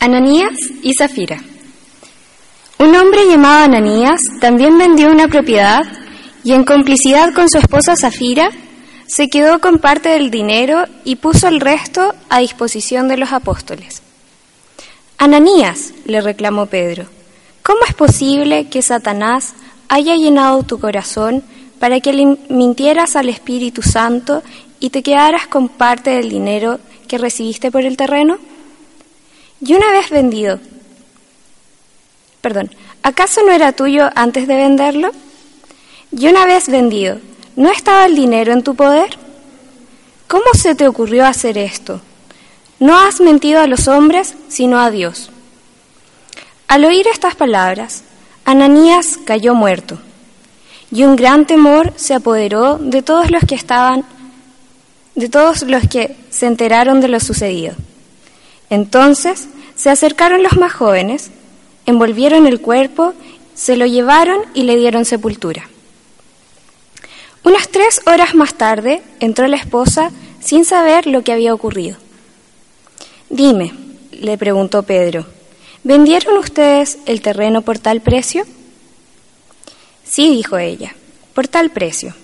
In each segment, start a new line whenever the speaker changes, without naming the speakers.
Ananías y Zafira. Un hombre llamado Ananías también vendió una propiedad y en complicidad con su esposa Zafira se quedó con parte del dinero y puso el resto a disposición de los apóstoles. Ananías, le reclamó Pedro, ¿cómo es posible que Satanás haya llenado tu corazón para que le mintieras al Espíritu Santo y te quedaras con parte del dinero que recibiste por el terreno? Y una vez vendido, perdón, ¿acaso no era tuyo antes de venderlo? Y una vez vendido, ¿no estaba el dinero en tu poder? ¿Cómo se te ocurrió hacer esto? No has mentido a los hombres, sino a Dios. Al oír estas palabras, Ananías cayó muerto, y un gran temor se apoderó de todos los que estaban, de todos los que se enteraron de lo sucedido. Entonces se acercaron los más jóvenes, envolvieron el cuerpo, se lo llevaron y le dieron sepultura. Unas tres horas más tarde entró la esposa sin saber lo que había ocurrido. Dime, le preguntó Pedro, ¿vendieron ustedes el terreno por tal precio? Sí, dijo ella, por tal precio.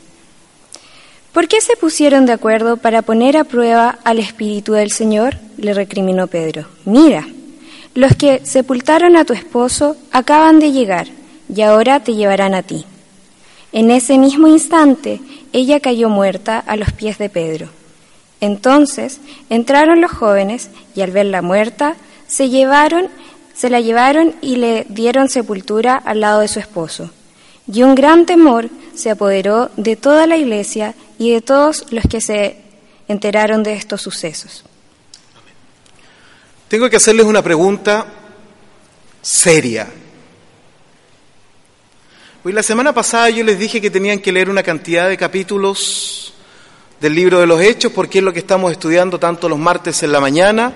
¿Por qué se pusieron de acuerdo para poner a prueba al Espíritu del Señor? le recriminó Pedro. Mira, los que sepultaron a tu esposo acaban de llegar y ahora te llevarán a ti. En ese mismo instante ella cayó muerta a los pies de Pedro. Entonces entraron los jóvenes y al verla muerta se llevaron, se la llevaron y le dieron sepultura al lado de su esposo. Y un gran temor se apoderó de toda la iglesia y de todos los que se enteraron de estos sucesos.
Tengo que hacerles una pregunta seria. Hoy la semana pasada yo les dije que tenían que leer una cantidad de capítulos del libro de los Hechos, porque es lo que estamos estudiando tanto los martes en la mañana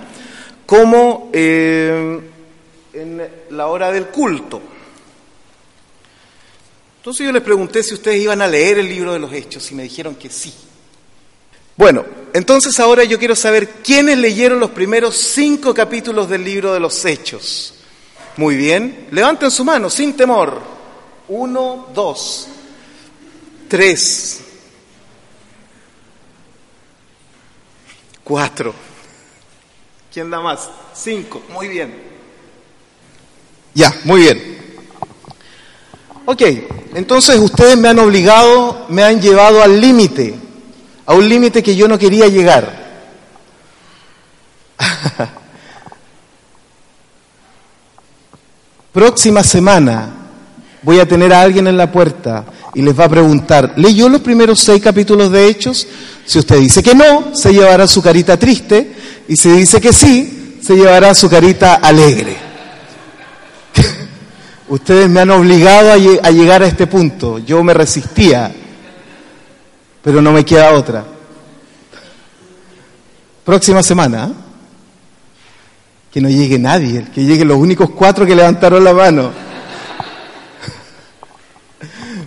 como eh, en la hora del culto. Entonces yo les pregunté si ustedes iban a leer el libro de los Hechos y me dijeron que sí. Bueno, entonces ahora yo quiero saber quiénes leyeron los primeros cinco capítulos del libro de los Hechos. Muy bien, levanten su mano sin temor. Uno, dos, tres, cuatro. ¿Quién da más? Cinco, muy bien. Ya, muy bien. Ok, entonces ustedes me han obligado, me han llevado al límite, a un límite que yo no quería llegar. Próxima semana voy a tener a alguien en la puerta y les va a preguntar, ¿leyó los primeros seis capítulos de Hechos? Si usted dice que no, se llevará su carita triste y si dice que sí, se llevará su carita alegre. Ustedes me han obligado a, llegar a este punto. Yo me resistía, pero no me queda otra. Próxima semana, ¿eh? que no llegue nadie, que lleguen los únicos cuatro que levantaron la mano.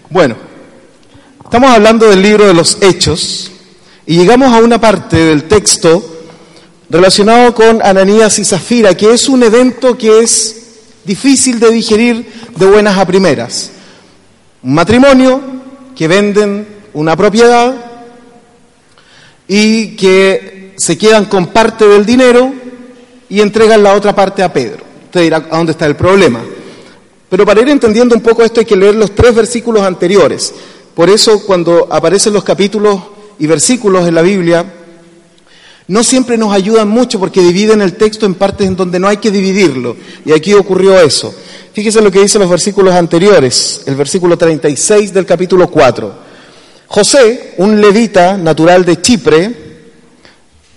Bueno, estamos hablando del libro de los Hechos y llegamos a una parte del texto relacionado con Ananías y Zafira, que es un evento que es difícil de digerir de buenas a primeras. Un matrimonio que venden una propiedad y que se quedan con parte del dinero y entregan la otra parte a Pedro. Usted dirá, ¿a dónde está el problema? Pero para ir entendiendo un poco esto hay que leer los tres versículos anteriores. Por eso cuando aparecen los capítulos y versículos en la Biblia, no siempre nos ayudan mucho porque dividen el texto en partes en donde no hay que dividirlo. Y aquí ocurrió eso. Fíjese lo que dicen los versículos anteriores, el versículo 36 del capítulo 4. José, un levita natural de Chipre,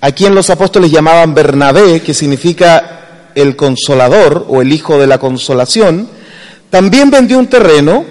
a quien los apóstoles llamaban Bernabé, que significa el consolador o el hijo de la consolación, también vendió un terreno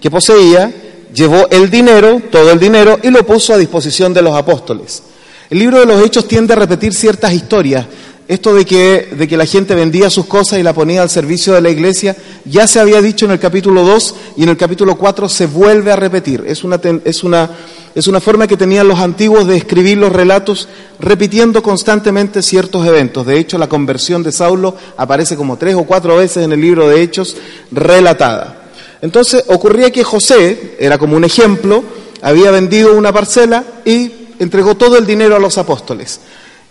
que poseía, llevó el dinero, todo el dinero, y lo puso a disposición de los apóstoles. El libro de los Hechos tiende a repetir ciertas historias. Esto de que, de que la gente vendía sus cosas y la ponía al servicio de la iglesia, ya se había dicho en el capítulo 2 y en el capítulo 4 se vuelve a repetir. Es una, es una, es una forma que tenían los antiguos de escribir los relatos repitiendo constantemente ciertos eventos. De hecho, la conversión de Saulo aparece como tres o cuatro veces en el libro de Hechos relatada. Entonces ocurría que José, era como un ejemplo, había vendido una parcela y entregó todo el dinero a los apóstoles.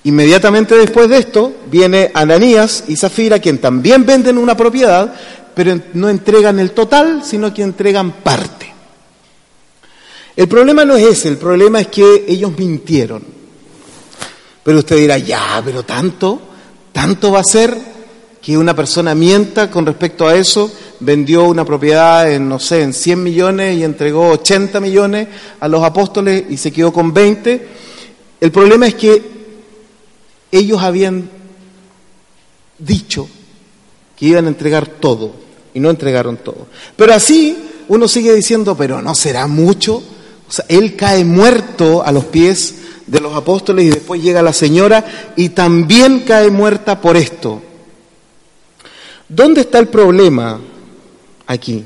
Inmediatamente después de esto viene Ananías y Zafira, quien también venden una propiedad, pero no entregan el total, sino que entregan parte. El problema no es ese, el problema es que ellos mintieron. Pero usted dirá, ya, pero tanto, tanto va a ser que una persona mienta con respecto a eso, vendió una propiedad en, no sé, en 100 millones y entregó 80 millones a los apóstoles y se quedó con 20. El problema es que ellos habían dicho que iban a entregar todo y no entregaron todo. Pero así uno sigue diciendo, pero no será mucho. O sea, él cae muerto a los pies de los apóstoles y después llega la señora y también cae muerta por esto. ¿Dónde está el problema aquí?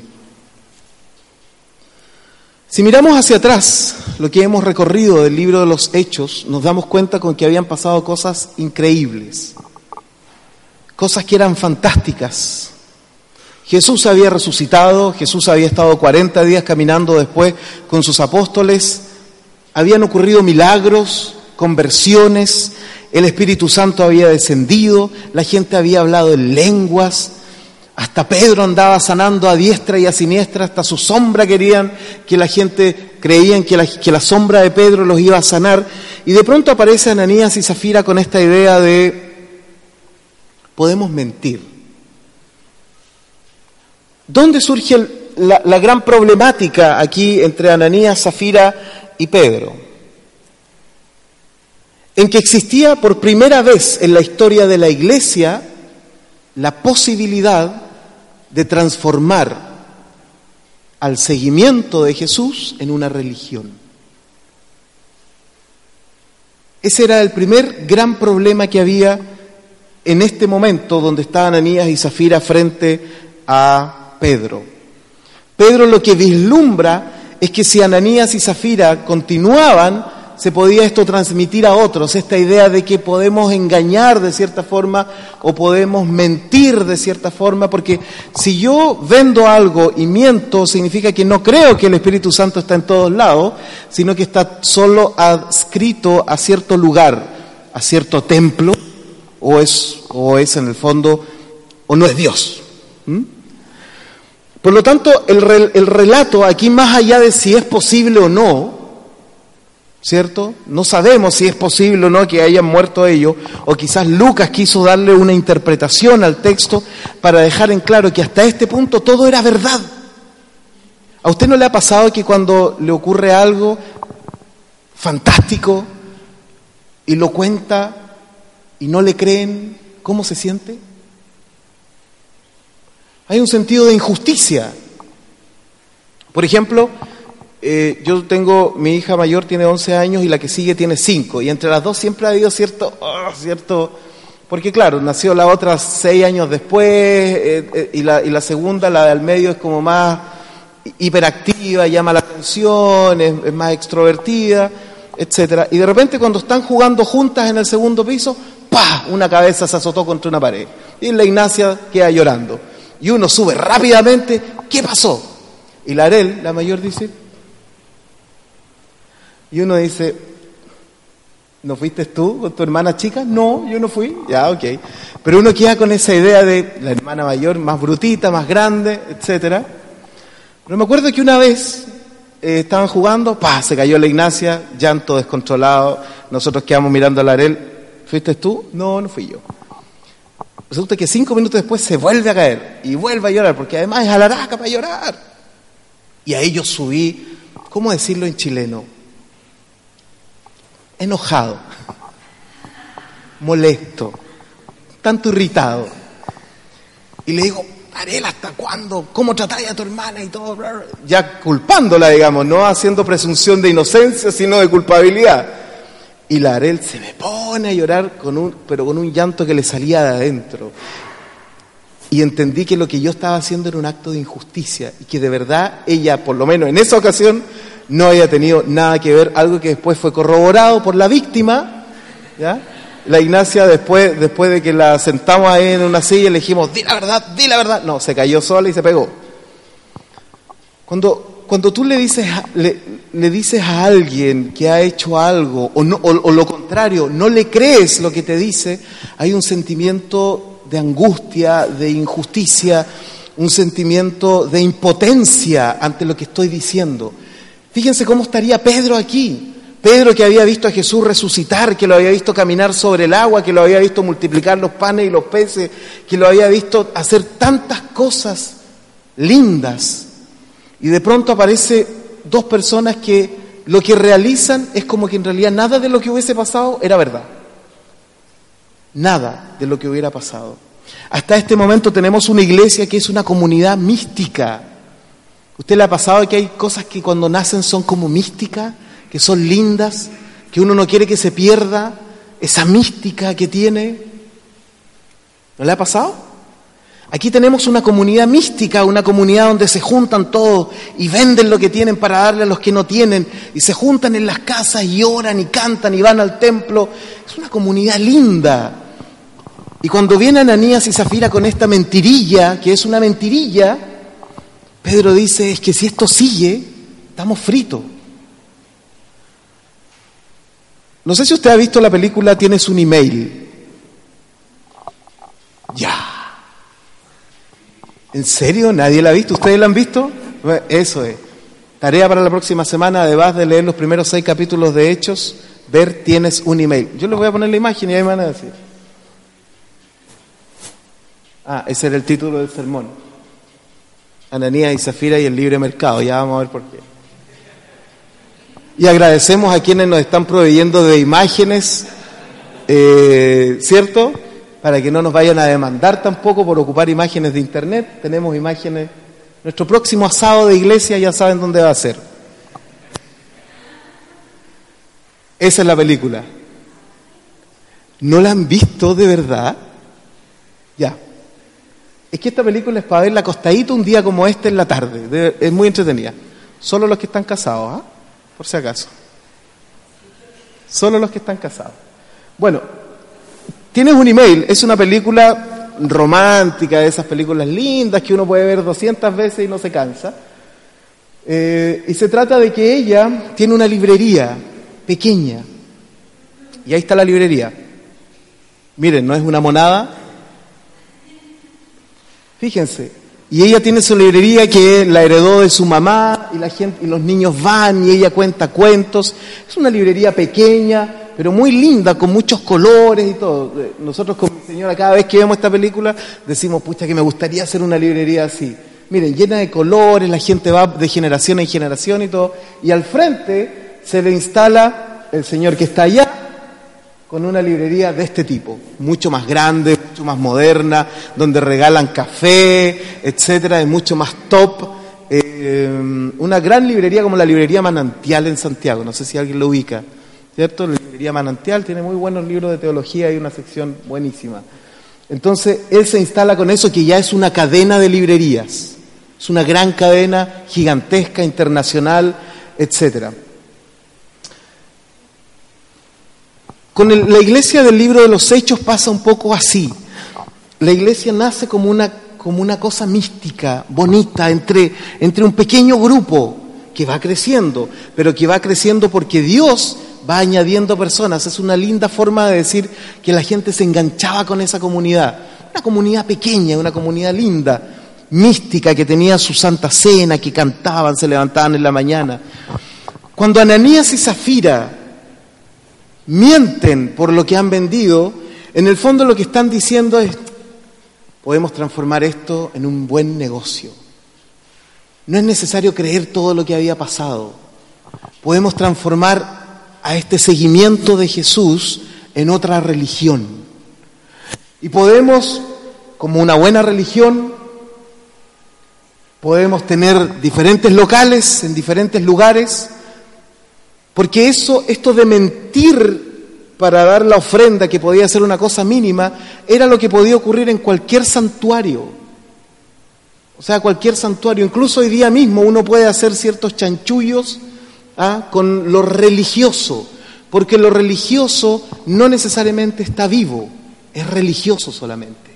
Si miramos hacia atrás, lo que hemos recorrido del libro de los Hechos, nos damos cuenta con que habían pasado cosas increíbles, cosas que eran fantásticas. Jesús había resucitado, Jesús había estado 40 días caminando después con sus apóstoles, habían ocurrido milagros, conversiones, el Espíritu Santo había descendido, la gente había hablado en lenguas, hasta Pedro andaba sanando a diestra y a siniestra, hasta su sombra querían que la gente creían que la, sombra de Pedro los iba a sanar. Y de pronto aparece Ananías y Zafira con esta idea de, podemos mentir. ¿Dónde surge la, la gran problemática aquí entre Ananías, Zafira y Pedro? En que existía por primera vez en la historia de la iglesia la posibilidad de transformar al seguimiento de Jesús en una religión. Ese era el primer gran problema que había en este momento donde estaban Anías y Zafira frente a Pedro. Pedro lo que vislumbra es que si Ananías y Zafira continuaban se podía esto transmitir a otros, esta idea de que podemos engañar de cierta forma o podemos mentir de cierta forma, porque si yo vendo algo y miento, significa que no creo que el Espíritu Santo está en todos lados, sino que está solo adscrito a cierto lugar, a cierto templo, o es, o es en el fondo, o no es Dios. Por lo tanto, el, el relato aquí, más allá de si es posible o no, ¿cierto? No sabemos si es posible o no que hayan muerto ellos, o quizás Lucas quiso darle una interpretación al texto para dejar en claro que hasta este punto todo era verdad. ¿A usted no le ha pasado que cuando le ocurre algo fantástico y lo cuenta y no le creen, ¿cómo se siente? Hay un sentido de injusticia. Por ejemplo, eh, yo tengo, mi hija mayor tiene 11 años y la que sigue tiene 5, y entre las dos siempre ha habido cierto, oh, cierto, porque claro, nació la otra 6 años después, eh, eh, y, la, segunda, la del medio, es como más hiperactiva, llama la atención, es, más extrovertida, etcétera. Y de repente cuando están jugando juntas en el segundo piso, ¡pa! Una cabeza se azotó contra una pared. Y la Ignacia queda llorando. Y uno sube rápidamente, ¿qué pasó? Y la Arel, la mayor, dice, y uno dice, ¿no fuiste tú con tu hermana chica? No, yo no fui. Ya, ok. Pero uno queda con esa idea de la hermana mayor más brutita, más grande, etcétera. Pero me acuerdo que una vez eh, estaban jugando, pa, se cayó la Ignacia, llanto descontrolado, nosotros quedamos mirando a la Arel, ¿fuiste tú? No, no fui yo. Resulta que cinco minutos después se vuelve a caer y vuelve a llorar, porque además es alaraca para llorar. Y a ellos subí, ¿cómo decirlo en chileno? Enojado, molesto, tanto irritado. Y le digo, Arel, ¿hasta cuándo? ¿Cómo tratáis a tu hermana y todo? Ya culpándola, digamos, no haciendo presunción de inocencia, sino de culpabilidad. Y la Arel se me pone a llorar, con un, pero con un llanto que le salía de adentro. Y entendí que lo que yo estaba haciendo era un acto de injusticia y que de verdad ella, por lo menos en esa ocasión, no había tenido nada que ver, algo que después fue corroborado por la víctima. La Ignacia, después, después de que la sentamos en una silla, le dijimos, di la verdad, di la verdad. No, se cayó sola y se pegó. Cuando, cuando tú le dices, le, le dices a alguien que ha hecho algo, o, no, o lo contrario, no le crees lo que te dice, hay un sentimiento de angustia, de injusticia, un sentimiento de impotencia ante lo que estoy diciendo. Fíjense cómo estaría Pedro aquí. Pedro que había visto a Jesús resucitar, que lo había visto caminar sobre el agua, que lo había visto multiplicar los panes y los peces, que lo había visto hacer tantas cosas lindas. Y de pronto aparece dos personas que lo que realizan es como que en realidad nada de lo que hubiese pasado era verdad. Nada de lo que hubiera pasado. Hasta este momento tenemos una iglesia que es una comunidad mística. ¿Usted le ha pasado que hay cosas que cuando nacen son como místicas? que son lindas, que uno no quiere que se pierda esa mística que tiene. ¿No le ha pasado? Aquí tenemos una comunidad mística, una comunidad donde se juntan todos y venden lo que tienen para darle a los que no tienen, y se juntan en las casas y oran y cantan y van al templo. Es una comunidad linda. Y cuando vienen Ananías y Zafira con esta mentirilla, que es una mentirilla, Pedro dice, es que si esto sigue, estamos fritos. No sé si usted ha visto la película Tienes un email. Ya. ¿En serio? ¿Nadie la ha visto? ¿Ustedes la han visto? Eso es. Tarea para la próxima semana, además de leer los primeros seis capítulos de Hechos, ver Tienes un email. Yo les voy a poner la imagen y ahí me van a decir. Ah, ese era el título del sermón. Ananía y Zafira y el libre mercado. Ya vamos a ver por qué. Y agradecemos a quienes nos están proveyendo de imágenes, eh, ¿cierto? Para que no nos vayan a demandar tampoco por ocupar imágenes de internet. Tenemos imágenes. Nuestro próximo asado de iglesia ya saben dónde va a ser. Esa es la película. ¿No la han visto de verdad? Ya. Es que esta película es para verla acostadito un día como este en la tarde. Es muy entretenida. Solo los que están casados, ¿ah? por si acaso. Solo los que están casados. Bueno, tienes un email, es una película romántica, de esas películas lindas que uno puede ver 200 veces y no se cansa. Eh, y se trata de que ella tiene una librería pequeña. Y ahí está la librería. Miren, no es una monada. Fíjense, y ella tiene su librería que la heredó de su mamá y la gente y los niños van y ella cuenta cuentos. Es una librería pequeña, pero muy linda, con muchos colores y todo. Nosotros con mi señora cada vez que vemos esta película decimos, pucha, que me gustaría hacer una librería así. Miren, llena de colores, la gente va de generación en generación y todo. Y al frente se le instala el señor que está allá con una librería de este tipo, mucho más grande, mucho más moderna, donde regalan café, etcétera, es mucho más top. Eh, una gran librería como la librería Manantial en Santiago, no sé si alguien lo ubica, ¿cierto? La librería Manantial tiene muy buenos libros de teología y una sección buenísima. Entonces, él se instala con eso que ya es una cadena de librerías, es una gran cadena gigantesca, internacional, etcétera. Con la iglesia del libro de los Hechos pasa un poco así. La iglesia nace como una, como una cosa mística, bonita, entre, entre un pequeño grupo que va creciendo, pero que va creciendo porque Dios va añadiendo personas. Es una linda forma de decir que la gente se enganchaba con esa comunidad. Una comunidad pequeña, una comunidad linda, mística, que tenía su santa cena, que cantaban, se levantaban en la mañana. Cuando Ananías y Zafira mienten por lo que han vendido, en el fondo lo que están diciendo es, podemos transformar esto en un buen negocio. No es necesario creer todo lo que había pasado. Podemos transformar a este seguimiento de Jesús en otra religión. Y podemos como una buena religión, podemos tener diferentes locales en diferentes lugares, porque eso, esto de mentir para dar la ofrenda, que podía ser una cosa mínima, era lo que podía ocurrir en cualquier santuario. O sea, cualquier santuario. Incluso hoy día mismo uno puede hacer ciertos chanchullos ¿ah? con lo religioso, porque lo religioso no necesariamente está vivo, es religioso solamente.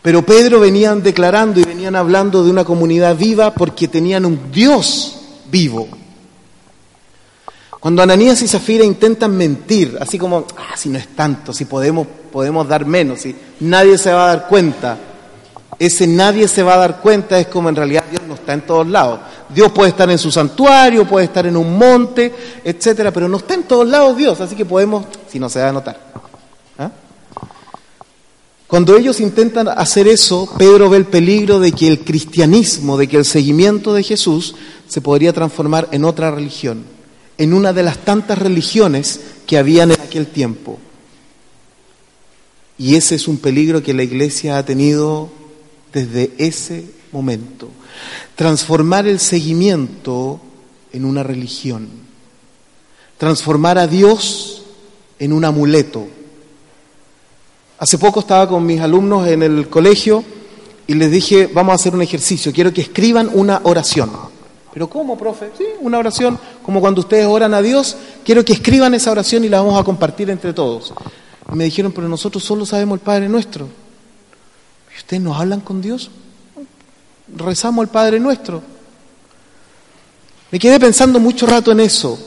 Pero Pedro venían declarando y venían hablando de una comunidad viva porque tenían un Dios vivo. Cuando Ananías y Zafira intentan mentir, así como, ah, si no es tanto, si podemos, podemos dar menos, si nadie se va a dar cuenta, ese nadie se va a dar cuenta es como en realidad Dios no está en todos lados. Dios puede estar en su santuario, puede estar en un monte, etcétera, pero no está en todos lados Dios, así que podemos, si no se va a notar. ¿Ah? Cuando ellos intentan hacer eso, Pedro ve el peligro de que el cristianismo, de que el seguimiento de Jesús se podría transformar en otra religión, en una de las tantas religiones que habían en aquel tiempo. Y ese es un peligro que la iglesia ha tenido desde ese momento. Transformar el seguimiento en una religión. Transformar a Dios en un amuleto. Hace poco estaba con mis alumnos en el colegio y les dije, vamos a hacer un ejercicio, quiero que escriban una oración. ¿Pero cómo, profe? Sí, una oración, como cuando ustedes oran a Dios, quiero que escriban esa oración y la vamos a compartir entre todos. Y me dijeron, pero nosotros solo sabemos el Padre nuestro. ¿Ustedes nos hablan con Dios? Rezamos el Padre nuestro. Me quedé pensando mucho rato en eso.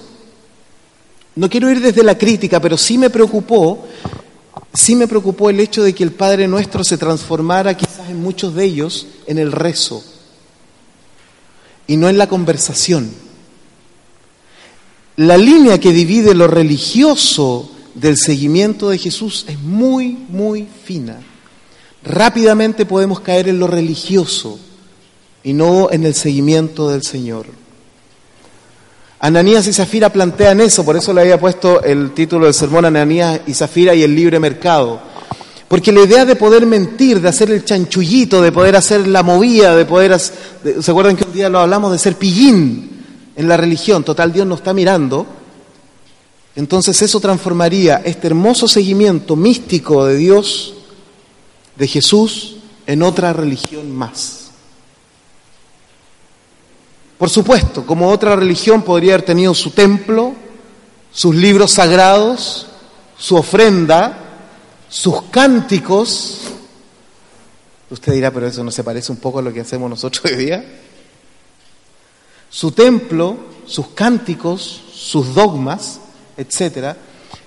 No quiero ir desde la crítica, pero sí me preocupó, sí me preocupó el hecho de que el Padre nuestro se transformara quizás en muchos de ellos en el rezo y no en la conversación. La línea que divide lo religioso del seguimiento de Jesús es muy, muy fina rápidamente podemos caer en lo religioso y no en el seguimiento del Señor. Ananías y Zafira plantean eso, por eso le había puesto el título del sermón Ananías y Zafira y el libre mercado. Porque la idea de poder mentir, de hacer el chanchullito, de poder hacer la movida, de poder... ¿Se acuerdan que un día lo hablamos de ser pillín en la religión? Total, Dios nos está mirando. Entonces eso transformaría este hermoso seguimiento místico de Dios de Jesús en otra religión más. Por supuesto, como otra religión podría haber tenido su templo, sus libros sagrados, su ofrenda, sus cánticos. Usted dirá, pero eso no se parece un poco a lo que hacemos nosotros hoy día. Su templo, sus cánticos, sus dogmas, etcétera,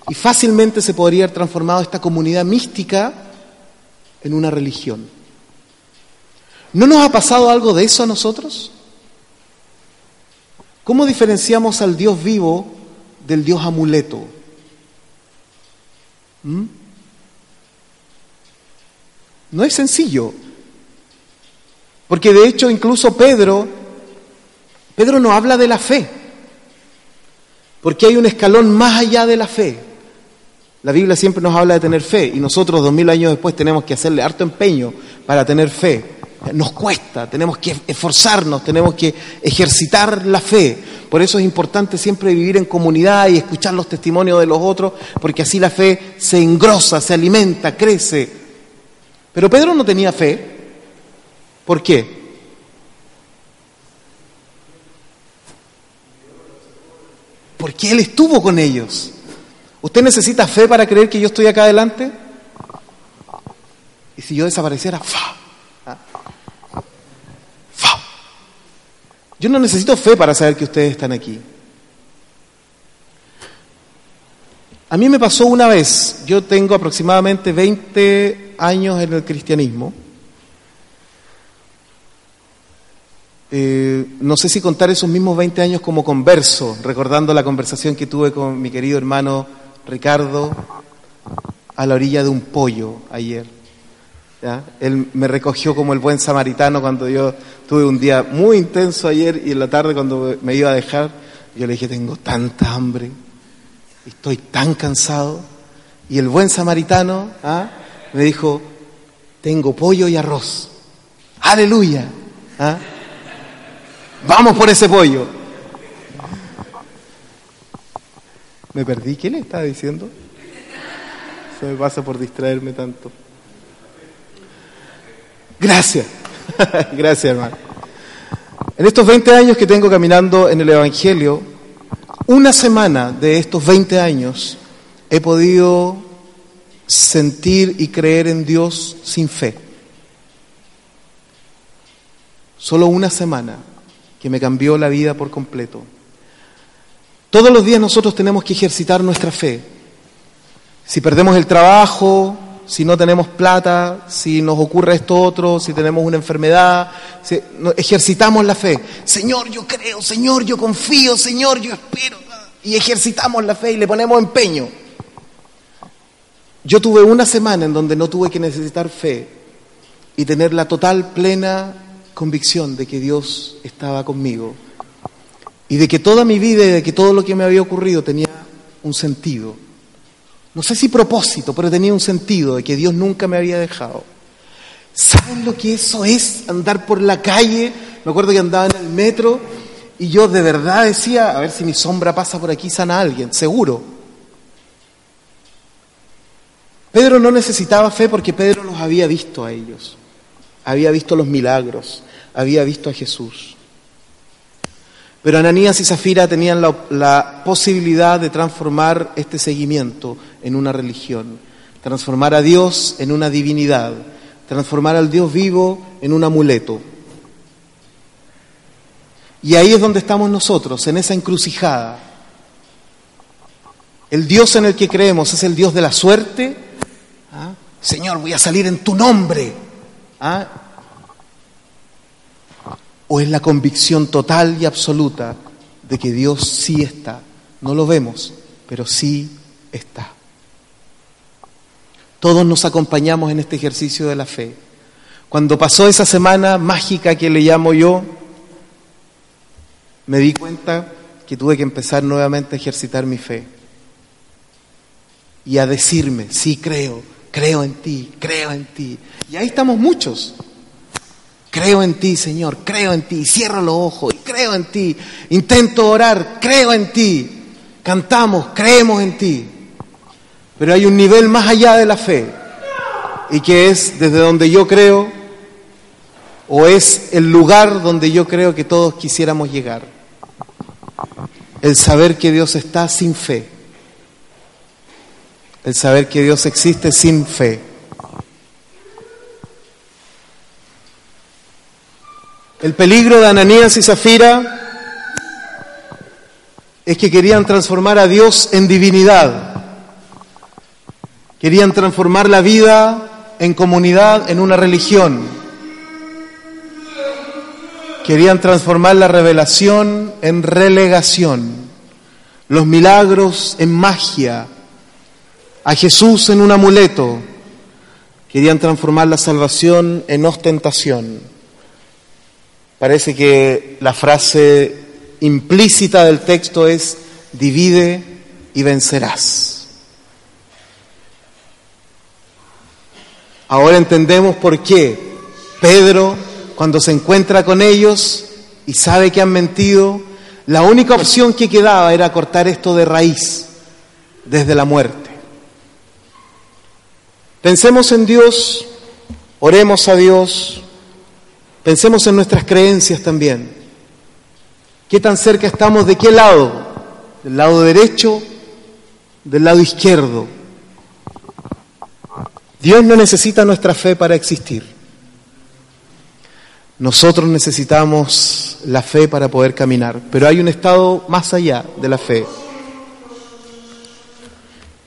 y fácilmente se podría haber transformado esta comunidad mística en una religión. ¿No nos ha pasado algo de eso a nosotros? ¿Cómo diferenciamos al Dios vivo del Dios amuleto? ¿Mm? No es sencillo, porque de hecho incluso Pedro, Pedro no habla de la fe, porque hay un escalón más allá de la fe. La Biblia siempre nos habla de tener fe y nosotros dos mil años después tenemos que hacerle harto empeño para tener fe. Nos cuesta, tenemos que esforzarnos, tenemos que ejercitar la fe. Por eso es importante siempre vivir en comunidad y escuchar los testimonios de los otros, porque así la fe se engrosa, se alimenta, crece. Pero Pedro no tenía fe. ¿Por qué? Porque él estuvo con ellos. ¿Usted necesita fe para creer que yo estoy acá adelante? Y si yo desapareciera, ¡fa! ¿Ah? ¡fa! Yo no necesito fe para saber que ustedes están aquí. A mí me pasó una vez, yo tengo aproximadamente 20 años en el cristianismo. Eh, no sé si contar esos mismos 20 años como converso, recordando la conversación que tuve con mi querido hermano Ricardo a la orilla de un pollo ayer. Él me recogió como el buen samaritano cuando yo tuve un día muy intenso ayer y en la tarde cuando me iba a dejar, yo le dije, tengo tanta hambre, estoy tan cansado. Y el buen samaritano ¿ah? Me dijo, tengo pollo y arroz. Aleluya. ¿Ah? Vamos por ese pollo. Me perdí. ¿Qué le estaba diciendo? Se me pasa por distraerme tanto. Gracias. Gracias, hermano. En estos 20 años que tengo caminando en el Evangelio, una semana de estos 20 años he podido sentir y creer en Dios sin fe. Solo una semana que me cambió la vida por completo. Todos los días nosotros tenemos que ejercitar nuestra fe. Si perdemos el trabajo, si no tenemos plata, si nos ocurre esto otro, si tenemos una enfermedad, si, ejercitamos la fe. Señor, yo creo, Señor, yo confío, Señor, yo espero. Y ejercitamos la fe y le ponemos empeño. Yo tuve una semana en donde no tuve que necesitar fe y tener la total, plena convicción de que Dios estaba conmigo y de que toda mi vida y de que todo lo que me había ocurrido tenía un sentido. No sé si propósito, pero tenía un sentido de que Dios nunca me había dejado. ¿Saben lo que eso es? Andar por la calle. Me acuerdo que andaba en el metro y yo de verdad decía, a ver si mi sombra pasa por aquí, sana a alguien, seguro. Pedro no necesitaba fe porque Pedro los había visto a ellos. Había visto los milagros, había visto a Jesús. Pero Ananías y Zafira tenían la, la, posibilidad de transformar este seguimiento en una religión, transformar a Dios en una divinidad, transformar al Dios vivo en un amuleto. Y ahí es donde estamos nosotros, en esa encrucijada. El Dios en el que creemos es el Dios de la suerte. ¿Ah? Señor, voy a salir en tu nombre. ¿Ah? ¿O es la convicción total y absoluta de que Dios sí está? No lo vemos, pero sí está. Todos nos acompañamos en este ejercicio de la fe. Cuando pasó esa semana mágica que le llamo yo, me di cuenta que tuve que empezar nuevamente a ejercitar mi fe y a decirme, sí creo, creo en ti, creo en ti. Y ahí estamos muchos. Creo en ti, Señor, creo en ti, cierro los ojos creo en ti, intento orar, creo en ti, cantamos, creemos en ti. Pero hay un nivel más allá de la fe y que es desde donde yo creo o es el lugar donde yo creo que todos quisiéramos llegar. El saber que Dios está sin fe. El saber que Dios existe sin fe. El peligro de Ananías y Zafira es que querían transformar a Dios en divinidad. Querían transformar la vida en comunidad, en una religión. Querían transformar la revelación en relegación, los milagros en magia, a Jesús en un amuleto. Querían transformar la salvación en ostentación. Parece que la frase implícita del texto es divide y vencerás. Ahora entendemos por qué Pedro, cuando se encuentra con ellos y sabe que han mentido, la única opción que quedaba era cortar esto de raíz, desde la muerte. Pensemos en Dios, oremos a Dios, pensemos en nuestras creencias también. ¿Qué tan cerca estamos? ¿De qué lado? ¿Del lado derecho? ¿Del lado izquierdo? Dios no necesita nuestra fe para existir. Nosotros necesitamos la fe para poder caminar, pero hay un estado más allá de la fe,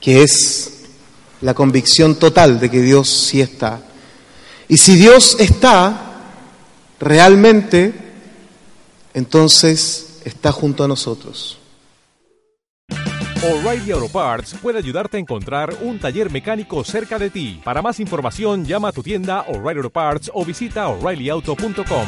que es la convicción total de que Dios sí está. Y si Dios está realmente, entonces está junto a nosotros.
O'Reilly Auto Parts puede ayudarte a encontrar un taller mecánico cerca de ti. Para más información, llama a tu tienda O'Reilly Auto Parts o visita oreillyauto.com.